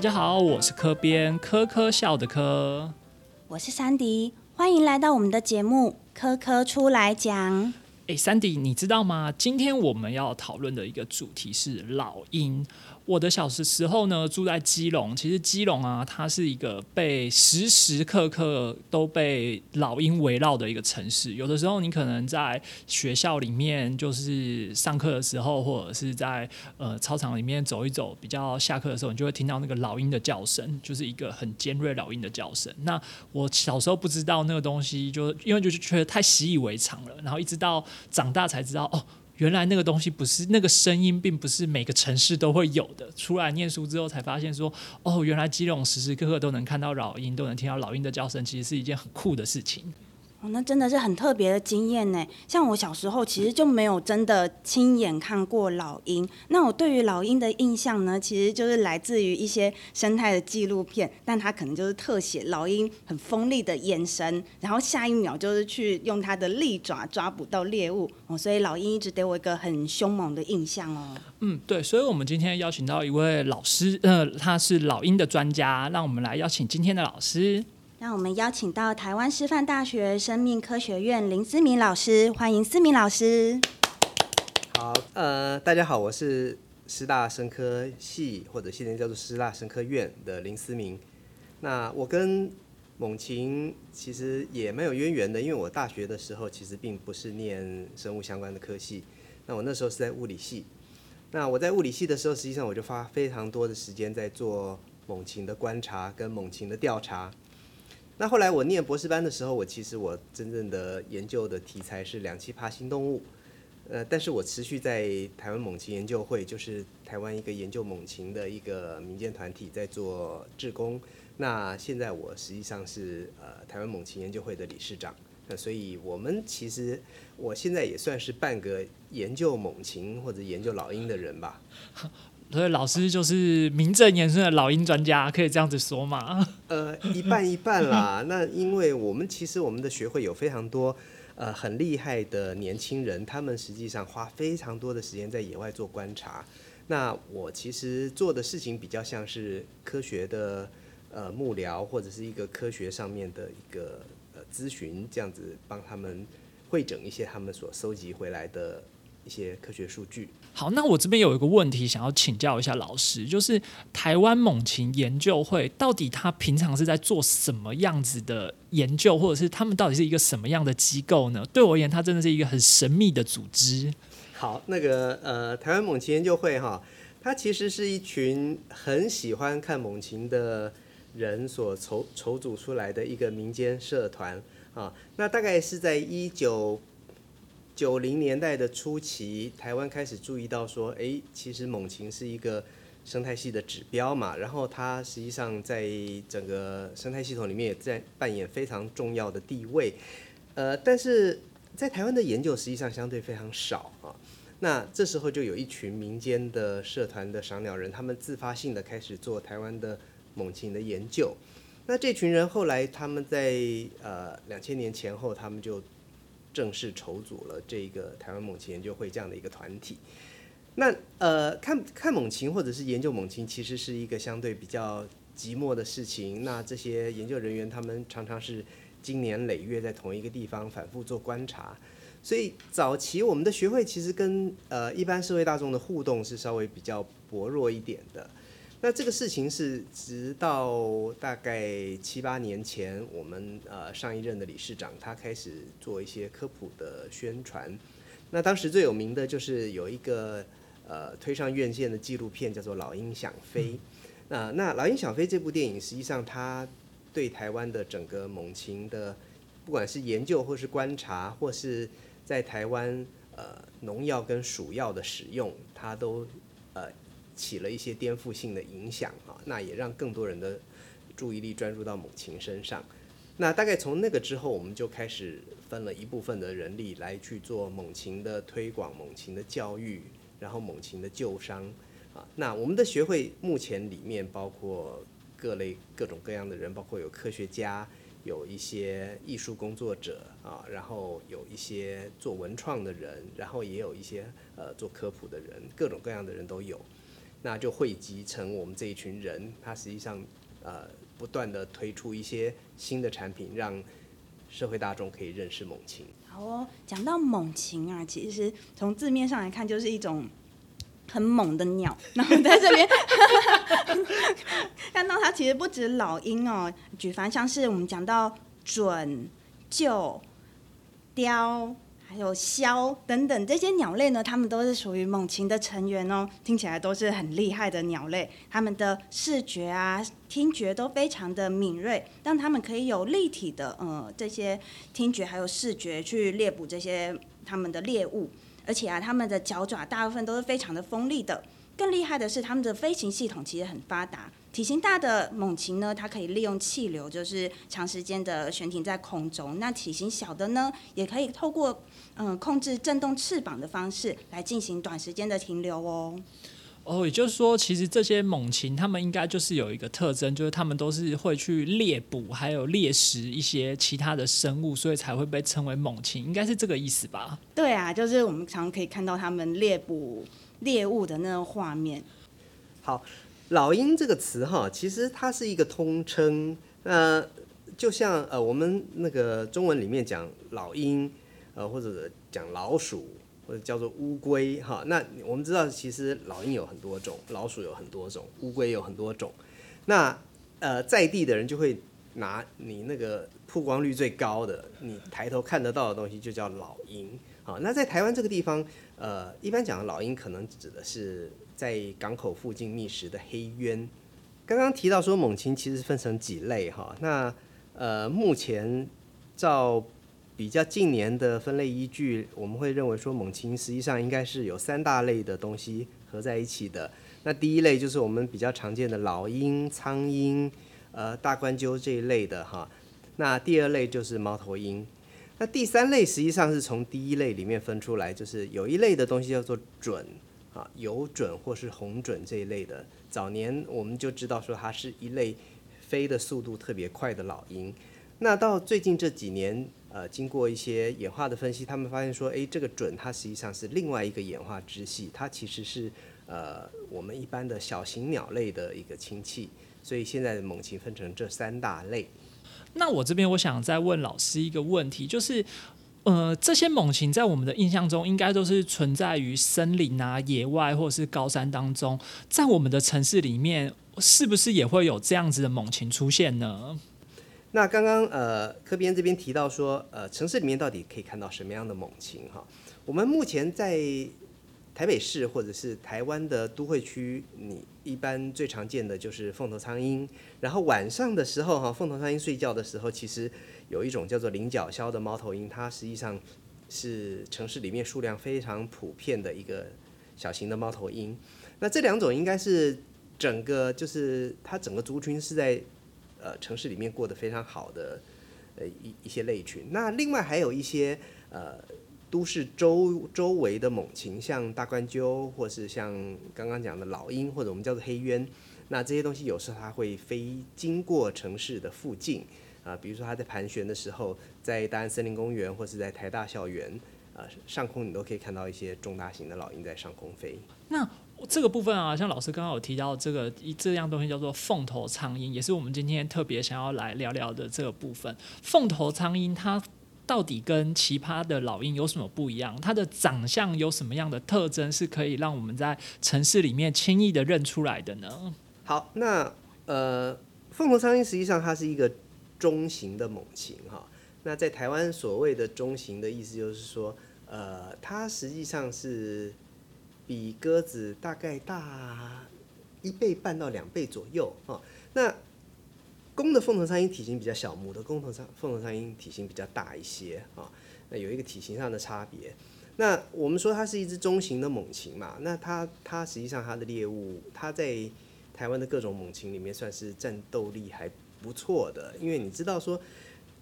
大家好，我是科编科科笑的科，我是珊迪，欢迎来到我们的节目《科科出来讲》。哎，珊迪，你知道吗？今天我们要讨论的一个主题是老鹰。我的小时时候呢，住在基隆。其实基隆啊，它是一个被时时刻刻都被老鹰围绕的一个城市。有的时候，你可能在学校里面，就是上课的时候，或者是在呃操场里面走一走，比较下课的时候，你就会听到那个老鹰的叫声，就是一个很尖锐老鹰的叫声。那我小时候不知道那个东西，就因为就是觉得太习以为常了，然后一直到长大才知道哦。原来那个东西不是那个声音，并不是每个城市都会有的。出来念书之后才发现，说哦，原来基隆时时刻刻都能看到老鹰，都能听到老鹰的叫声，其实是一件很酷的事情。哦，那真的是很特别的经验呢。像我小时候其实就没有真的亲眼看过老鹰。那我对于老鹰的印象呢，其实就是来自于一些生态的纪录片，但它可能就是特写老鹰很锋利的眼神，然后下一秒就是去用它的利爪抓捕到猎物。哦，所以老鹰一直给我一个很凶猛的印象哦。嗯，对，所以我们今天邀请到一位老师，呃，他是老鹰的专家，让我们来邀请今天的老师。让我们邀请到台湾师范大学生命科学院林思明老师，欢迎思明老师。好，呃，大家好，我是师大生科系或者现在叫做师大生科院的林思明。那我跟猛禽其实也蛮有渊源的，因为我大学的时候其实并不是念生物相关的科系，那我那时候是在物理系。那我在物理系的时候，实际上我就花非常多的时间在做猛禽的观察跟猛禽的调查。那后来我念博士班的时候，我其实我真正的研究的题材是两栖爬行动物，呃，但是我持续在台湾猛禽研究会，就是台湾一个研究猛禽的一个民间团体，在做志工。那现在我实际上是呃台湾猛禽研究会的理事长，那所以我们其实我现在也算是半个研究猛禽或者研究老鹰的人吧。所以老师就是名正言顺的老鹰专家，可以这样子说吗？呃，一半一半啦。那因为我们其实我们的学会有非常多呃很厉害的年轻人，他们实际上花非常多的时间在野外做观察。那我其实做的事情比较像是科学的呃幕僚，或者是一个科学上面的一个呃咨询，这样子帮他们会整一些他们所收集回来的。一些科学数据。好，那我这边有一个问题想要请教一下老师，就是台湾猛禽研究会到底他平常是在做什么样子的研究，或者是他们到底是一个什么样的机构呢？对我而言，它真的是一个很神秘的组织。好，那个呃，台湾猛禽研究会哈，它其实是一群很喜欢看猛禽的人所筹筹组出来的一个民间社团啊。那大概是在一九。九零年代的初期，台湾开始注意到说，哎，其实猛禽是一个生态系的指标嘛，然后它实际上在整个生态系统里面也在扮演非常重要的地位。呃，但是在台湾的研究实际上相对非常少啊。那这时候就有一群民间的社团的赏鸟人，他们自发性的开始做台湾的猛禽的研究。那这群人后来他们在呃两千年前后，他们就正式筹组了这个台湾猛禽研究会这样的一个团体。那呃，看看猛禽或者是研究猛禽，其实是一个相对比较寂寞的事情。那这些研究人员他们常常是经年累月在同一个地方反复做观察，所以早期我们的学会其实跟呃一般社会大众的互动是稍微比较薄弱一点的。那这个事情是直到大概七八年前，我们呃上一任的理事长他开始做一些科普的宣传。那当时最有名的就是有一个呃推上院线的纪录片，叫做《老鹰想飞》。那那《老鹰想飞》这部电影，实际上它对台湾的整个猛禽的，不管是研究或是观察，或是在台湾呃农药跟鼠药的使用，它都。起了一些颠覆性的影响啊，那也让更多人的注意力专注到猛禽身上。那大概从那个之后，我们就开始分了一部分的人力来去做猛禽的推广、猛禽的教育，然后猛禽的救伤啊。那我们的学会目前里面包括各类各种各样的人，包括有科学家，有一些艺术工作者啊，然后有一些做文创的人，然后也有一些呃做科普的人，各种各样的人都有。那就汇集成我们这一群人，它实际上呃不断的推出一些新的产品，让社会大众可以认识猛禽。好哦，讲到猛禽啊，其实从字面上来看，就是一种很猛的鸟。然后在这边看到它，其实不止老鹰哦，举凡像是我们讲到准、鹫、雕。还有枭等等这些鸟类呢，它们都是属于猛禽的成员哦。听起来都是很厉害的鸟类，它们的视觉啊、听觉都非常的敏锐，让它们可以有立体的呃这些听觉还有视觉去猎捕这些它们的猎物。而且啊，它们的脚爪大部分都是非常的锋利的。更厉害的是，他们的飞行系统其实很发达。体型大的猛禽呢，它可以利用气流，就是长时间的悬停在空中。那体型小的呢，也可以透过嗯控制震动翅膀的方式来进行短时间的停留哦。哦，也就是说，其实这些猛禽它们应该就是有一个特征，就是它们都是会去猎捕还有猎食一些其他的生物，所以才会被称为猛禽，应该是这个意思吧？对啊，就是我们常常可以看到它们猎捕猎物的那个画面。好。老鹰这个词哈，其实它是一个通称。那就像呃，我们那个中文里面讲老鹰，呃，或者讲老鼠，或者叫做乌龟哈。那我们知道，其实老鹰有很多种，老鼠有很多种，乌龟有很多种。那呃，在地的人就会拿你那个曝光率最高的，你抬头看得到的东西，就叫老鹰。好，那在台湾这个地方，呃，一般讲的老鹰可能指的是。在港口附近觅食的黑鸢，刚刚提到说猛禽其实分成几类哈，那呃目前照比较近年的分类依据，我们会认为说猛禽实际上应该是有三大类的东西合在一起的。那第一类就是我们比较常见的老鹰、苍鹰、呃大冠鸠这一类的哈，那第二类就是猫头鹰，那第三类实际上是从第一类里面分出来，就是有一类的东西叫做准。啊，有准或是红准这一类的，早年我们就知道说它是一类飞的速度特别快的老鹰。那到最近这几年，呃，经过一些演化的分析，他们发现说，诶，这个准它实际上是另外一个演化支系，它其实是呃我们一般的小型鸟类的一个亲戚。所以现在的猛禽分成这三大类。那我这边我想再问老师一个问题，就是。呃，这些猛禽在我们的印象中，应该都是存在于森林啊、野外或者是高山当中。在我们的城市里面，是不是也会有这样子的猛禽出现呢？那刚刚呃，科编这边提到说，呃，城市里面到底可以看到什么样的猛禽？哈，我们目前在台北市或者是台湾的都会区，你一般最常见的就是凤头苍鹰。然后晚上的时候，哈，凤头苍鹰睡觉的时候，其实。有一种叫做菱角枭的猫头鹰，它实际上是城市里面数量非常普遍的一个小型的猫头鹰。那这两种应该是整个就是它整个族群是在呃城市里面过得非常好的呃一一些类群。那另外还有一些呃都市周周围的猛禽，像大冠鸠，或是像刚刚讲的老鹰，或者我们叫做黑鸢。那这些东西有时候它会飞经过城市的附近。啊，比如说它在盘旋的时候，在大安森林公园或是在台大校园，啊，上空你都可以看到一些中大型的老鹰在上空飞。那这个部分啊，像老师刚刚有提到这个一这样东西叫做凤头苍鹰，也是我们今天特别想要来聊聊的这个部分。凤头苍鹰它到底跟其他的老鹰有什么不一样？它的长相有什么样的特征是可以让我们在城市里面轻易的认出来的呢？好，那呃，凤头苍鹰实际上它是一个。中型的猛禽哈，那在台湾所谓的中型的意思就是说，呃，它实际上是比鸽子大概大一倍半到两倍左右哈。那公的凤头苍鹰体型比较小，母的公头苍凤头苍鹰体型比较大一些啊。那有一个体型上的差别。那我们说它是一只中型的猛禽嘛，那它它实际上它的猎物，它在台湾的各种猛禽里面算是战斗力还。不错的，因为你知道说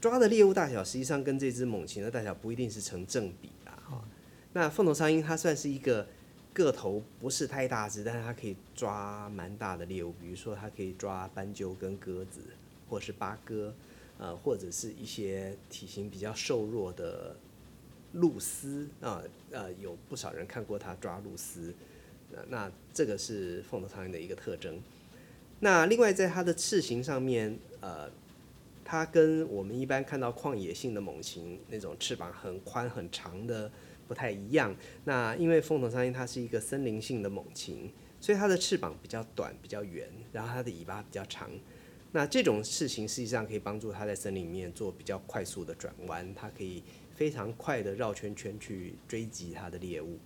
抓的猎物大小，实际上跟这只猛禽的大小不一定是成正比啊。哈，那凤头苍鹰它算是一个个头不是太大只，但是它可以抓蛮大的猎物，比如说它可以抓斑鸠跟鸽子，或是八哥，呃，或者是一些体型比较瘦弱的鹭鸶啊，呃，有不少人看过它抓鹭鸶，呃那这个是凤头苍蝇的一个特征。那另外在它的翅形上面，呃，它跟我们一般看到旷野性的猛禽那种翅膀很宽很长的不太一样。那因为凤头苍蝇它是一个森林性的猛禽，所以它的翅膀比较短、比较圆，然后它的尾巴比较长。那这种事情实际上可以帮助它在森林里面做比较快速的转弯，它可以非常快的绕圈圈去追击它的猎物。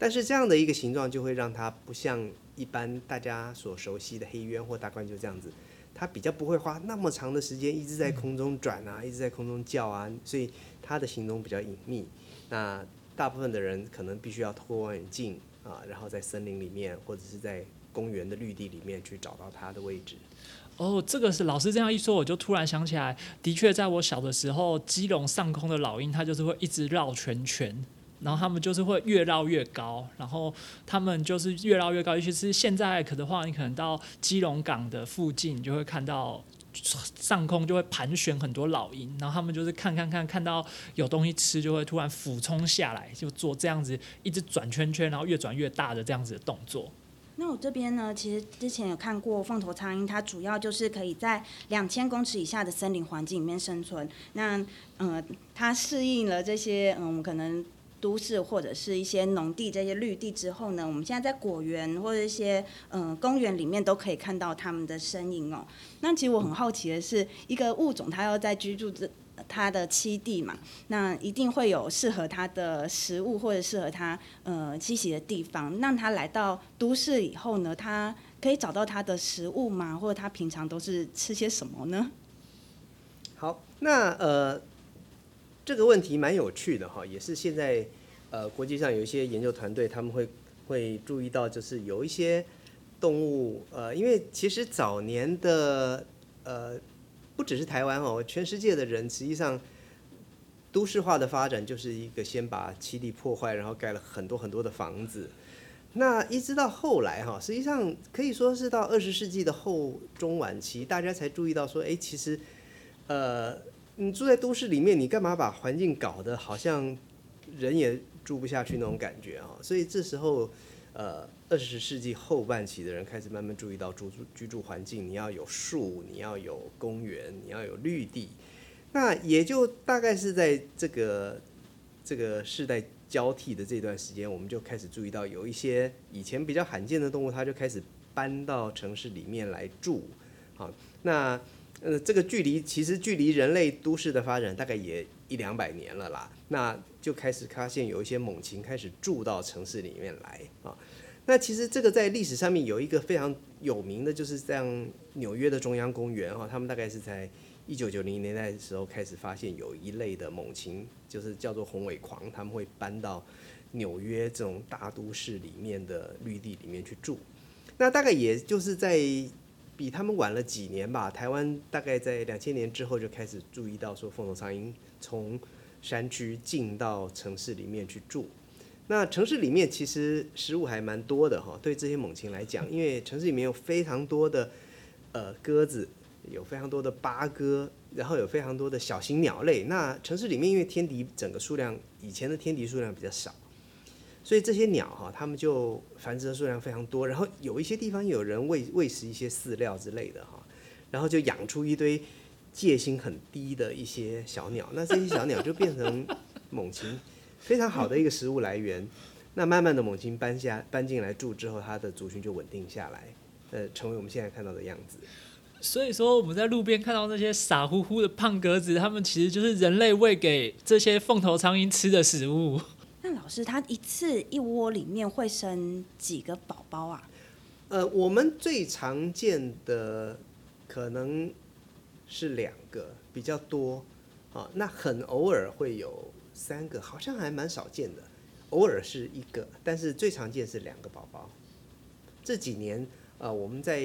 但是这样的一个形状就会让它不像一般大家所熟悉的黑鸢或大冠鹫这样子，它比较不会花那么长的时间一直在空中转啊，一直在空中叫啊，所以它的行踪比较隐秘。那大部分的人可能必须要透过望远镜啊，然后在森林里面或者是在公园的绿地里面去找到它的位置。哦，这个是老师这样一说，我就突然想起来，的确在我小的时候，基隆上空的老鹰，它就是会一直绕圈圈。然后他们就是会越绕越高，然后他们就是越绕越高。尤其是现在可的话，你可能到基隆港的附近，就会看到上空就会盘旋很多老鹰，然后他们就是看看看看到有东西吃，就会突然俯冲下来，就做这样子一直转圈圈，然后越转越大的这样子的动作。那我这边呢，其实之前有看过凤头苍蝇，它主要就是可以在两千公尺以下的森林环境里面生存。那嗯，它适应了这些嗯可能。都市或者是一些农地这些绿地之后呢，我们现在在果园或者一些嗯公园里面都可以看到它们的身影哦。那其实我很好奇的是，一个物种它要在居住这它的栖地嘛，那一定会有适合它的食物或者适合它呃栖息的地方。那它来到都市以后呢，它可以找到它的食物吗？或者它平常都是吃些什么呢？好，那呃。这个问题蛮有趣的哈，也是现在呃国际上有一些研究团队他们会会注意到，就是有一些动物呃，因为其实早年的呃不只是台湾哦，全世界的人实际上都市化的发展就是一个先把栖地破坏，然后盖了很多很多的房子。那一直到后来哈，实际上可以说是到二十世纪的后中晚期，大家才注意到说，哎，其实呃。你住在都市里面，你干嘛把环境搞得好像人也住不下去那种感觉啊？所以这时候，呃，二十世纪后半期的人开始慢慢注意到住住居住环境，你要有树，你要有公园，你要有绿地。那也就大概是在这个这个世代交替的这段时间，我们就开始注意到有一些以前比较罕见的动物，它就开始搬到城市里面来住。好，那。呃，这个距离其实距离人类都市的发展大概也一两百年了啦，那就开始发现有一些猛禽开始住到城市里面来啊。那其实这个在历史上面有一个非常有名的，就是像纽约的中央公园哈，他们大概是在一九九零年代的时候开始发现有一类的猛禽，就是叫做红尾狂，他们会搬到纽约这种大都市里面的绿地里面去住。那大概也就是在。比他们晚了几年吧。台湾大概在两千年之后就开始注意到说，凤头苍蝇从山区进到城市里面去住。那城市里面其实食物还蛮多的哈，对这些猛禽来讲，因为城市里面有非常多的呃鸽子，有非常多的八哥，然后有非常多的小型鸟类。那城市里面因为天敌整个数量，以前的天敌数量比较少。所以这些鸟哈，它们就繁殖的数量非常多，然后有一些地方有人喂喂食一些饲料之类的哈，然后就养出一堆戒心很低的一些小鸟，那这些小鸟就变成猛禽非常好的一个食物来源。那慢慢的猛禽搬下搬进来住之后，它的族群就稳定下来，呃，成为我们现在看到的样子。所以说我们在路边看到那些傻乎乎的胖鸽子，它们其实就是人类喂给这些凤头苍蝇吃的食物。那老师，他一次一窝里面会生几个宝宝啊？呃，我们最常见的可能是两个，比较多啊。那很偶尔会有三个，好像还蛮少见的。偶尔是一个，但是最常见是两个宝宝。这几年，呃，我们在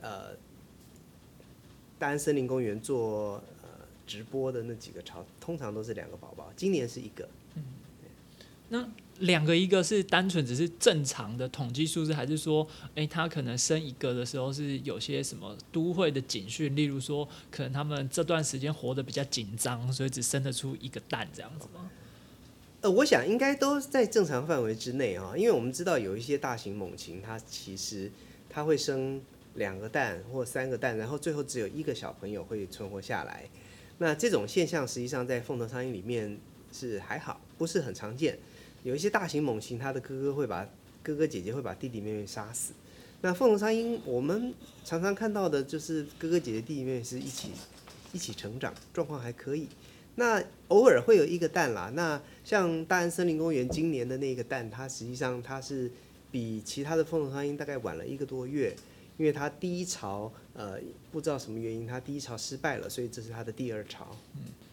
呃大安森林公园做呃直播的那几个巢，通常都是两个宝宝。今年是一个。那两个，一个是单纯只是正常的统计数字，还是说，哎，他可能生一个的时候是有些什么都会的警讯，例如说，可能他们这段时间活得比较紧张，所以只生得出一个蛋这样子吗？呃，我想应该都在正常范围之内啊，因为我们知道有一些大型猛禽，它其实它会生两个蛋或三个蛋，然后最后只有一个小朋友会存活下来。那这种现象实际上在凤头苍蝇里面是还好，不是很常见。有一些大型猛禽，它的哥哥会把哥哥姐姐会把弟弟妹妹杀死。那凤头苍蝇，我们常常看到的就是哥哥姐姐弟弟妹妹是一起一起成长，状况还可以。那偶尔会有一个蛋啦。那像大安森林公园今年的那个蛋，它实际上它是比其他的凤头苍蝇大概晚了一个多月，因为它第一巢呃不知道什么原因，它第一巢失败了，所以这是它的第二巢。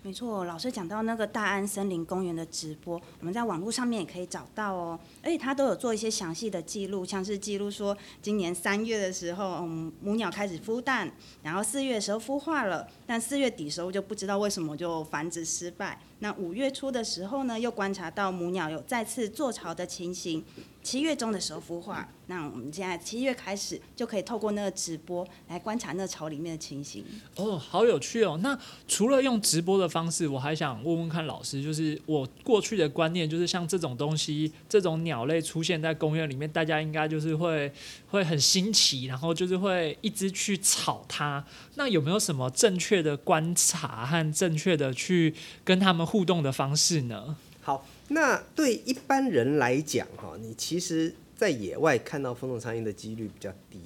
没错，老师讲到那个大安森林公园的直播，我们在网络上面也可以找到哦。而且他都有做一些详细的记录，像是记录说今年三月的时候，嗯，母鸟开始孵蛋，然后四月的时候孵化了，但四月底时候就不知道为什么就繁殖失败。那五月初的时候呢，又观察到母鸟有再次做巢的情形。七月中的时候孵化，那我们现在七月开始就可以透过那个直播来观察那巢里面的情形。哦，好有趣哦！那除了用直播的方式，我还想问问看老师，就是我过去的观念就是像这种东西，这种鸟类出现在公园里面，大家应该就是会会很新奇，然后就是会一直去吵它。那有没有什么正确的观察和正确的去跟他们互动的方式呢？好。那对一般人来讲，哈，你其实在野外看到风头苍蝇的几率比较低。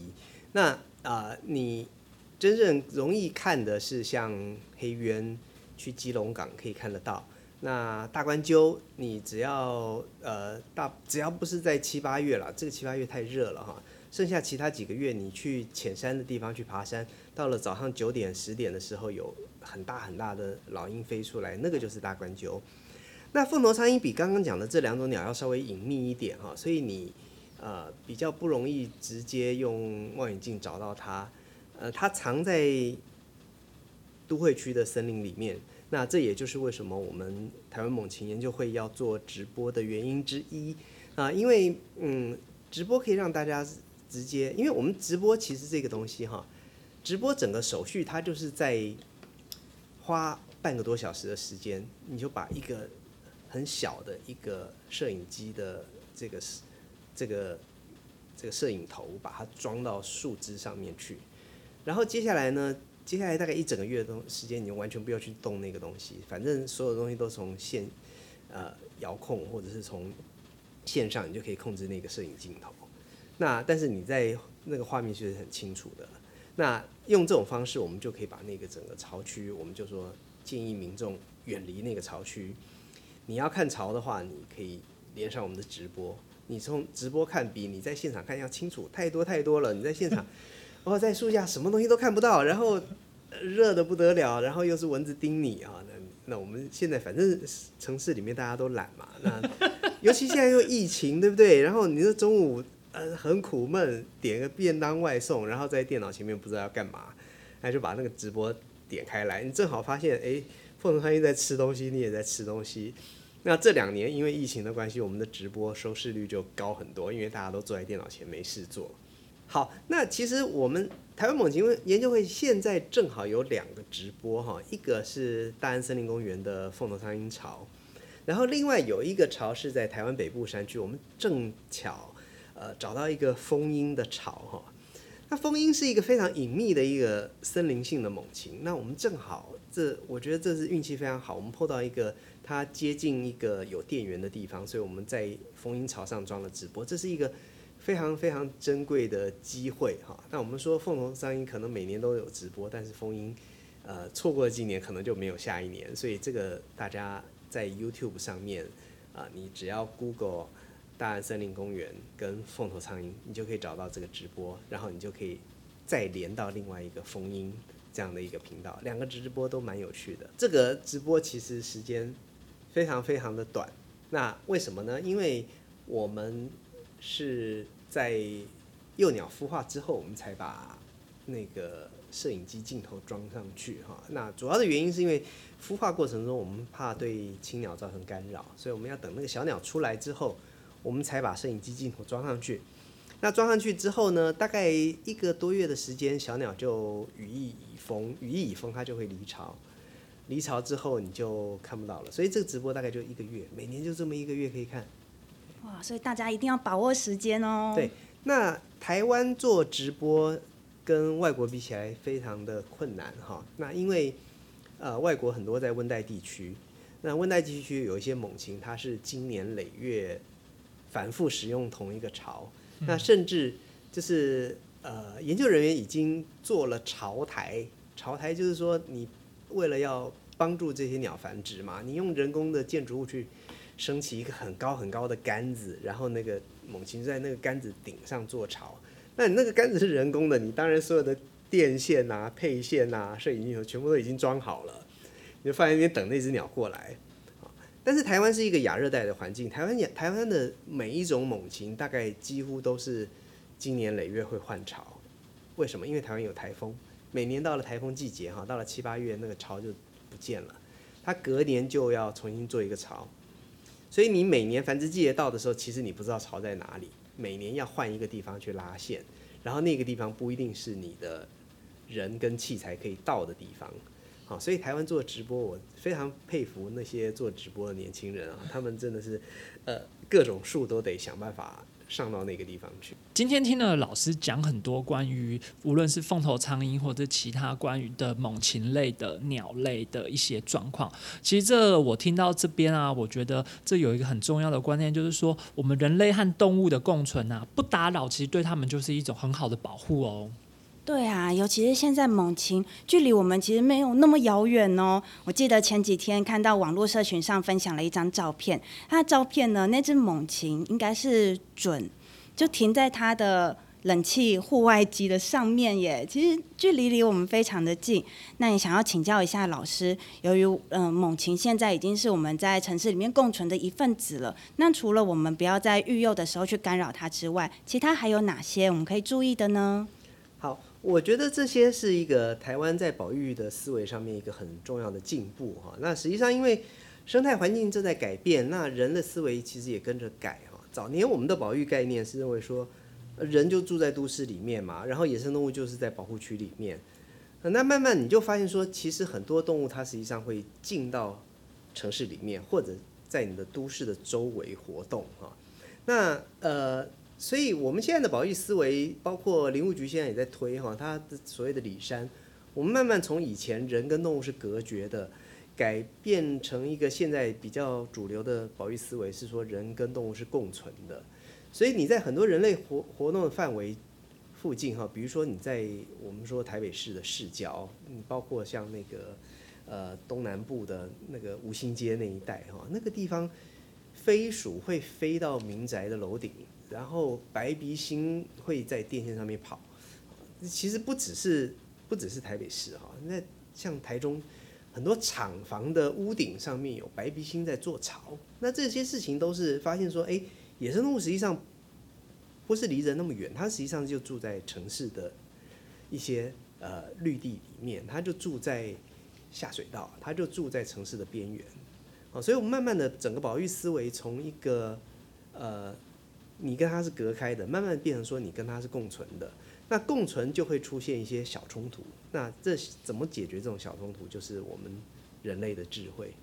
那啊，你真正容易看的是像黑鸢，去基隆港可以看得到。那大冠鸠，你只要呃大只要不是在七八月了，这个七八月太热了哈。剩下其他几个月，你去浅山的地方去爬山，到了早上九点十点的时候，有很大很大的老鹰飞出来，那个就是大冠鸠。那凤头苍蝇比刚刚讲的这两种鸟要稍微隐秘一点哈，所以你呃比较不容易直接用望远镜找到它，呃，它藏在都会区的森林里面。那这也就是为什么我们台湾猛禽研究会要做直播的原因之一啊，因为嗯，直播可以让大家直接，因为我们直播其实这个东西哈，直播整个手续它就是在花半个多小时的时间，你就把一个。很小的一个摄影机的这个是这个这个摄影头，把它装到树枝上面去，然后接下来呢，接下来大概一整个月的时间，你就完全不要去动那个东西，反正所有东西都从线呃遥控或者是从线上，你就可以控制那个摄影镜头。那但是你在那个画面其实很清楚的。那用这种方式，我们就可以把那个整个潮区，我们就说建议民众远离那个潮区。你要看潮的话，你可以连上我们的直播。你从直播看比你在现场看要清楚太多太多了。你在现场，哦，在树下什么东西都看不到，然后热的不得了，然后又是蚊子叮你啊。那那我们现在反正城市里面大家都懒嘛。那 尤其现在又疫情，对不对？然后你说中午呃很苦闷，点个便当外送，然后在电脑前面不知道要干嘛，那就把那个直播点开来，你正好发现哎。凤头苍蝇在吃东西，你也在吃东西。那这两年因为疫情的关系，我们的直播收视率就高很多，因为大家都坐在电脑前没事做。好，那其实我们台湾猛禽研究会现在正好有两个直播哈，一个是大安森林公园的凤头苍蝇巢，然后另外有一个巢是在台湾北部山区，我们正巧呃找到一个蜂鹰的巢哈。那蜂鹰是一个非常隐秘的一个森林性的猛禽，那我们正好。这我觉得这是运气非常好，我们碰到一个它接近一个有电源的地方，所以我们在蜂鹰巢上装了直播，这是一个非常非常珍贵的机会哈。那我们说凤凰苍鹰可能每年都有直播，但是蜂鹰呃错过了今年，可能就没有下一年，所以这个大家在 YouTube 上面啊，你只要 Google 大安森林公园跟凤头苍蝇，你就可以找到这个直播，然后你就可以再连到另外一个蜂鹰。这样的一个频道，两个直播都蛮有趣的。这个直播其实时间非常非常的短，那为什么呢？因为我们是在幼鸟孵化之后，我们才把那个摄影机镜头装上去哈。那主要的原因是因为孵化过程中，我们怕对青鸟造成干扰，所以我们要等那个小鸟出来之后，我们才把摄影机镜头装上去。那装上去之后呢，大概一个多月的时间，小鸟就羽翼已丰，羽翼已丰，它就会离巢。离巢之后你就看不到了。所以这个直播大概就一个月，每年就这么一个月可以看。哇，所以大家一定要把握时间哦。对，那台湾做直播跟外国比起来非常的困难哈。那因为呃外国很多在温带地区，那温带地区有一些猛禽，它是经年累月反复使用同一个巢，那甚至就是呃研究人员已经做了巢台，巢台就是说你为了要帮助这些鸟繁殖嘛，你用人工的建筑物去。升起一个很高很高的杆子，然后那个猛禽在那个杆子顶上做巢。那你那个杆子是人工的，你当然所有的电线啊、配线啊、摄影镜头全部都已经装好了，你就放在那边等那只鸟过来。但是台湾是一个亚热带的环境，台湾亚台湾的每一种猛禽大概几乎都是经年累月会换巢。为什么？因为台湾有台风，每年到了台风季节哈，到了七八月那个巢就不见了，它隔年就要重新做一个巢。所以你每年繁殖季节到的时候，其实你不知道巢在哪里，每年要换一个地方去拉线，然后那个地方不一定是你的人跟器材可以到的地方。好，所以台湾做直播，我非常佩服那些做直播的年轻人啊，他们真的是，呃，各种树都得想办法。上到那个地方去。今天听了老师讲很多关于无论是凤头苍蝇或者其他关于的猛禽类的鸟类的一些状况。其实这我听到这边啊，我觉得这有一个很重要的观念，就是说我们人类和动物的共存啊，不打扰，其实对他们就是一种很好的保护哦。对啊，尤其是现在猛禽距离我们其实没有那么遥远哦。我记得前几天看到网络社群上分享了一张照片，他的照片呢，那只猛禽应该是准，就停在它的冷气户外机的上面耶。其实距离离我们非常的近。那你想要请教一下老师，由于嗯猛禽现在已经是我们在城市里面共存的一份子了，那除了我们不要在育幼的时候去干扰它之外，其他还有哪些我们可以注意的呢？我觉得这些是一个台湾在保育的思维上面一个很重要的进步哈。那实际上因为生态环境正在改变，那人的思维其实也跟着改哈。早年我们的保育概念是认为说，人就住在都市里面嘛，然后野生动物就是在保护区里面。那慢慢你就发现说，其实很多动物它实际上会进到城市里面，或者在你的都市的周围活动哈。那呃。所以，我们现在的保育思维，包括林务局现在也在推哈，它的所谓的里山，我们慢慢从以前人跟动物是隔绝的，改变成一个现在比较主流的保育思维，是说人跟动物是共存的。所以你在很多人类活活动的范围附近哈，比如说你在我们说台北市的市郊，嗯，包括像那个呃东南部的那个吴兴街那一带哈，那个地方飞鼠会飞到民宅的楼顶。然后白鼻星会在电线上面跑，其实不只是不只是台北市哈，那像台中很多厂房的屋顶上面有白鼻星在做巢，那这些事情都是发现说，哎，野生动物实际上不是离人那么远，它实际上就住在城市的一些呃绿地里面，它就住在下水道，它就住在城市的边缘，啊，所以我们慢慢的整个保育思维从一个呃。你跟他是隔开的，慢慢变成说你跟他是共存的，那共存就会出现一些小冲突。那这怎么解决这种小冲突？就是我们人类的智慧。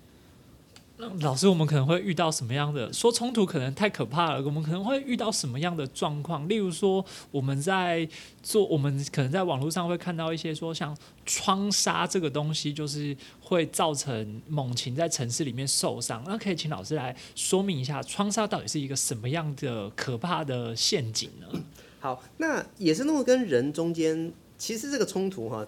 老师，我们可能会遇到什么样的说冲突？可能太可怕了。我们可能会遇到什么样的状况？例如说，我们在做，我们可能在网络上会看到一些说，像窗纱这个东西，就是会造成猛禽在城市里面受伤。那可以请老师来说明一下，窗纱到底是一个什么样的可怕的陷阱呢？好，那野生动物跟人中间，其实这个冲突哈，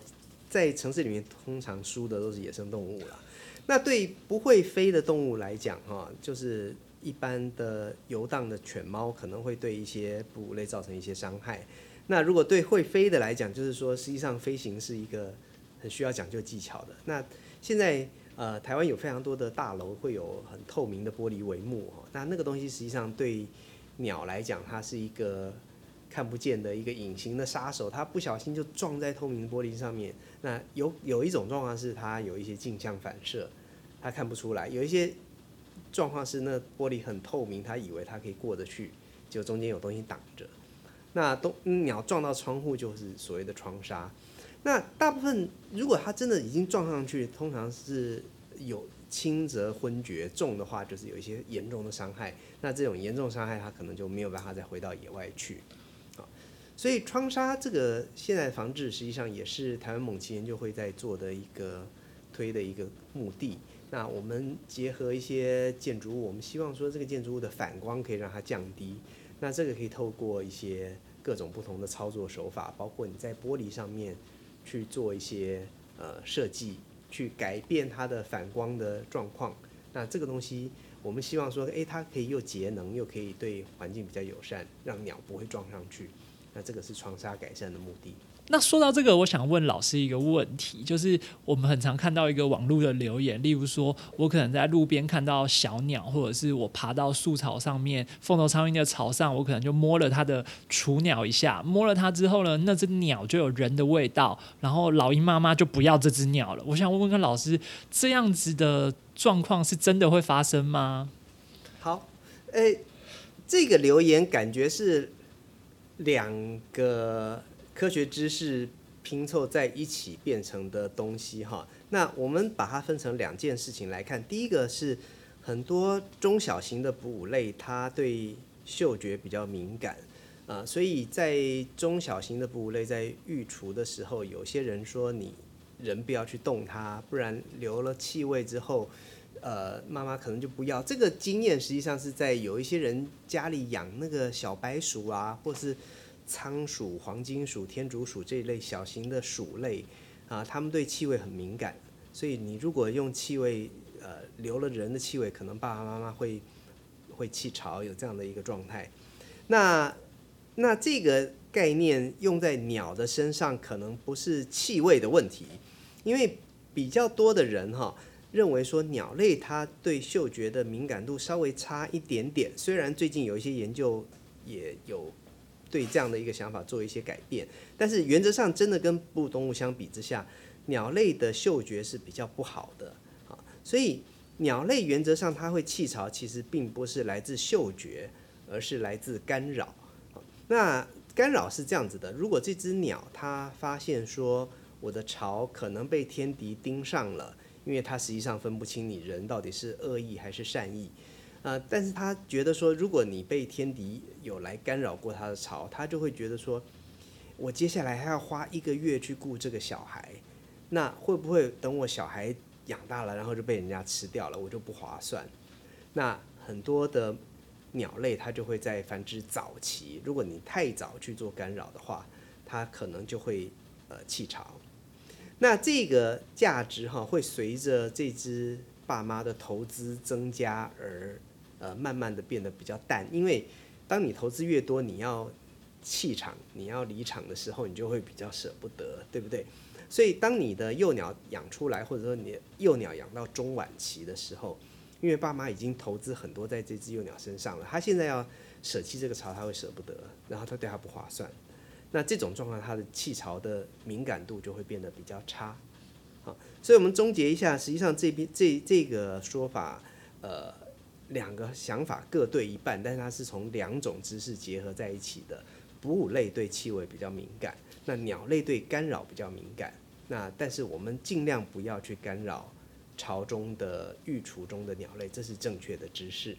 在城市里面通常输的都是野生动物了。那对不会飞的动物来讲，哈，就是一般的游荡的犬猫可能会对一些哺乳类造成一些伤害。那如果对会飞的来讲，就是说实际上飞行是一个很需要讲究技巧的。那现在呃，台湾有非常多的大楼会有很透明的玻璃帷幕，哈，那那个东西实际上对鸟来讲，它是一个看不见的一个隐形的杀手，它不小心就撞在透明玻璃上面。那有有一种状况是它有一些镜像反射，它看不出来；有一些状况是那玻璃很透明，它以为它可以过得去，就中间有东西挡着。那东鸟撞到窗户就是所谓的窗纱。那大部分如果它真的已经撞上去，通常是有轻则昏厥，重的话就是有一些严重的伤害。那这种严重伤害，它可能就没有办法再回到野外去。所以窗纱这个现在防治，实际上也是台湾猛禽研究会在做的一个推的一个目的。那我们结合一些建筑物，我们希望说这个建筑物的反光可以让它降低。那这个可以透过一些各种不同的操作手法，包括你在玻璃上面去做一些呃设计，去改变它的反光的状况。那这个东西，我们希望说，诶，它可以又节能，又可以对环境比较友善，让鸟不会撞上去。那这个是窗纱改善的目的。那说到这个，我想问老师一个问题，就是我们很常看到一个网络的留言，例如说我可能在路边看到小鸟，或者是我爬到树草上面，凤头苍蝇的草上，我可能就摸了它的雏鸟一下，摸了它之后呢，那只鸟就有人的味道，然后老鹰妈妈就不要这只鸟了。我想问问看老师，这样子的状况是真的会发生吗？好，诶，这个留言感觉是两个。科学知识拼凑在一起变成的东西哈，那我们把它分成两件事情来看。第一个是很多中小型的哺乳类，它对嗅觉比较敏感啊，所以在中小型的哺乳类在育雏的时候，有些人说你人不要去动它，不然留了气味之后，呃，妈妈可能就不要。这个经验实际上是在有一些人家里养那个小白鼠啊，或是。仓鼠、黄金鼠、天竺鼠这一类小型的鼠类啊，它们对气味很敏感，所以你如果用气味呃留了人的气味，可能爸爸妈妈会会气潮，有这样的一个状态。那那这个概念用在鸟的身上，可能不是气味的问题，因为比较多的人哈认为说鸟类它对嗅觉的敏感度稍微差一点点，虽然最近有一些研究也有。对这样的一个想法做一些改变，但是原则上真的跟哺乳动物相比之下，鸟类的嗅觉是比较不好的啊，所以鸟类原则上它会气巢，其实并不是来自嗅觉，而是来自干扰。那干扰是这样子的，如果这只鸟它发现说我的巢可能被天敌盯上了，因为它实际上分不清你人到底是恶意还是善意。呃，但是他觉得说，如果你被天敌有来干扰过他的巢，他就会觉得说，我接下来还要花一个月去顾这个小孩，那会不会等我小孩养大了，然后就被人家吃掉了，我就不划算？那很多的鸟类，它就会在繁殖早期，如果你太早去做干扰的话，它可能就会呃弃巢。那这个价值哈，会随着这只爸妈的投资增加而。呃，慢慢的变得比较淡，因为当你投资越多，你要弃场，你要离场的时候，你就会比较舍不得，对不对？所以当你的幼鸟养出来，或者说你幼鸟养到中晚期的时候，因为爸妈已经投资很多在这只幼鸟身上了，他现在要舍弃这个巢，他会舍不得，然后他对他不划算。那这种状况，它的气巢的敏感度就会变得比较差。好，所以我们总结一下，实际上这边这这个说法，呃。两个想法各对一半，但是它是从两种知识结合在一起的。哺乳类对气味比较敏感，那鸟类对干扰比较敏感。那但是我们尽量不要去干扰巢中的育雏中的鸟类，这是正确的知识。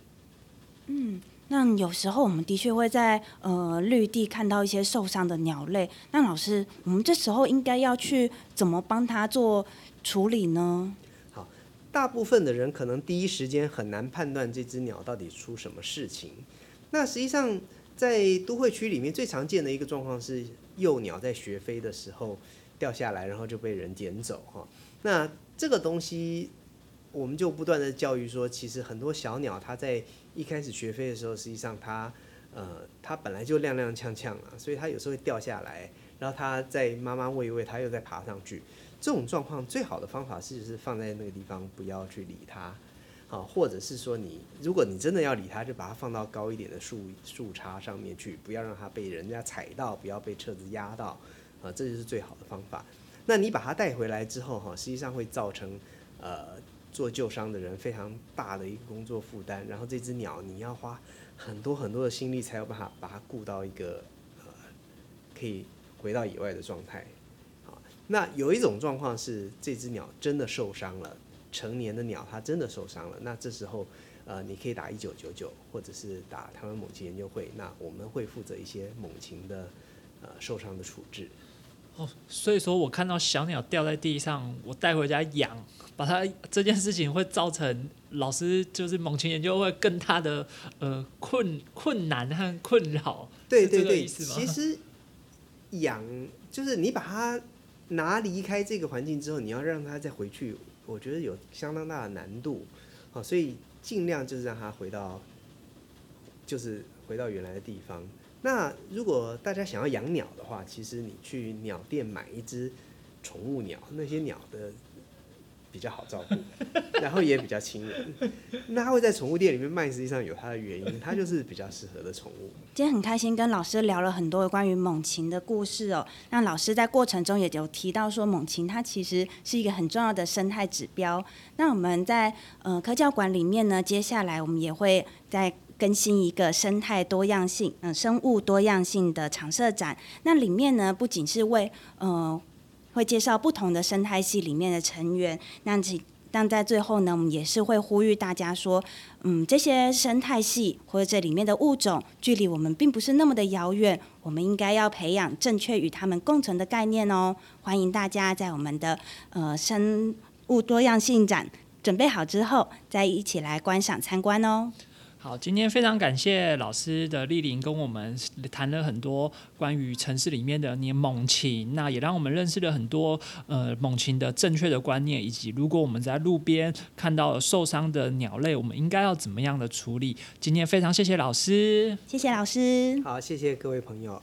嗯，那有时候我们的确会在呃绿地看到一些受伤的鸟类，那老师，我们这时候应该要去怎么帮它做处理呢？好大部分的人可能第一时间很难判断这只鸟到底出什么事情。那实际上，在都会区里面最常见的一个状况是，幼鸟在学飞的时候掉下来，然后就被人捡走哈。那这个东西，我们就不断的教育说，其实很多小鸟它在一开始学飞的时候，实际上它呃它本来就踉踉跄跄啊，所以它有时候会掉下来，然后它在妈妈喂一喂，它又再爬上去。这种状况最好的方法是是放在那个地方，不要去理它，好，或者是说你如果你真的要理它，就把它放到高一点的树树杈上面去，不要让它被人家踩到，不要被车子压到，啊，这就是最好的方法。那你把它带回来之后，哈，实际上会造成呃做旧伤的人非常大的一个工作负担，然后这只鸟你要花很多很多的心力才有办法把它顾到一个呃可以回到野外的状态。好那有一种状况是这只鸟真的受伤了，成年的鸟它真的受伤了，那这时候呃你可以打一九九九，或者是打台湾猛禽研究会，那我们会负责一些猛禽的呃受伤的处置。哦，所以说我看到小鸟掉在地上，我带回家养，把它这件事情会造成老师就是猛禽研究会更大的呃困困难和困扰。对对对，其实养就是你把它拿离开这个环境之后，你要让它再回去，我觉得有相当大的难度。好，所以尽量就是让它回到，就是回到原来的地方。那如果大家想要养鸟的话，其实你去鸟店买一只宠物鸟，那些鸟的比较好照顾，然后也比较亲人。那它会在宠物店里面卖，实际上有它的原因，它就是比较适合的宠物。今天很开心跟老师聊了很多关于猛禽的故事哦。那老师在过程中也有提到说，猛禽它其实是一个很重要的生态指标。那我们在呃科教馆里面呢，接下来我们也会在更新一个生态多样性，嗯、生物多样性的常设展。那里面呢，不仅是为呃会介绍不同的生态系里面的成员，那其但在最后呢，我们也是会呼吁大家说，嗯，这些生态系或者这里面的物种，距离我们并不是那么的遥远，我们应该要培养正确与它们共存的概念哦。欢迎大家在我们的呃生物多样性展准备好之后，再一起来观赏参观哦。好，今天非常感谢老师的莅临，跟我们谈了很多关于城市里面的你猛禽，那也让我们认识了很多呃猛禽的正确的观念，以及如果我们在路边看到受伤的鸟类，我们应该要怎么样的处理。今天非常谢谢老师。谢谢老师。好，谢谢各位朋友。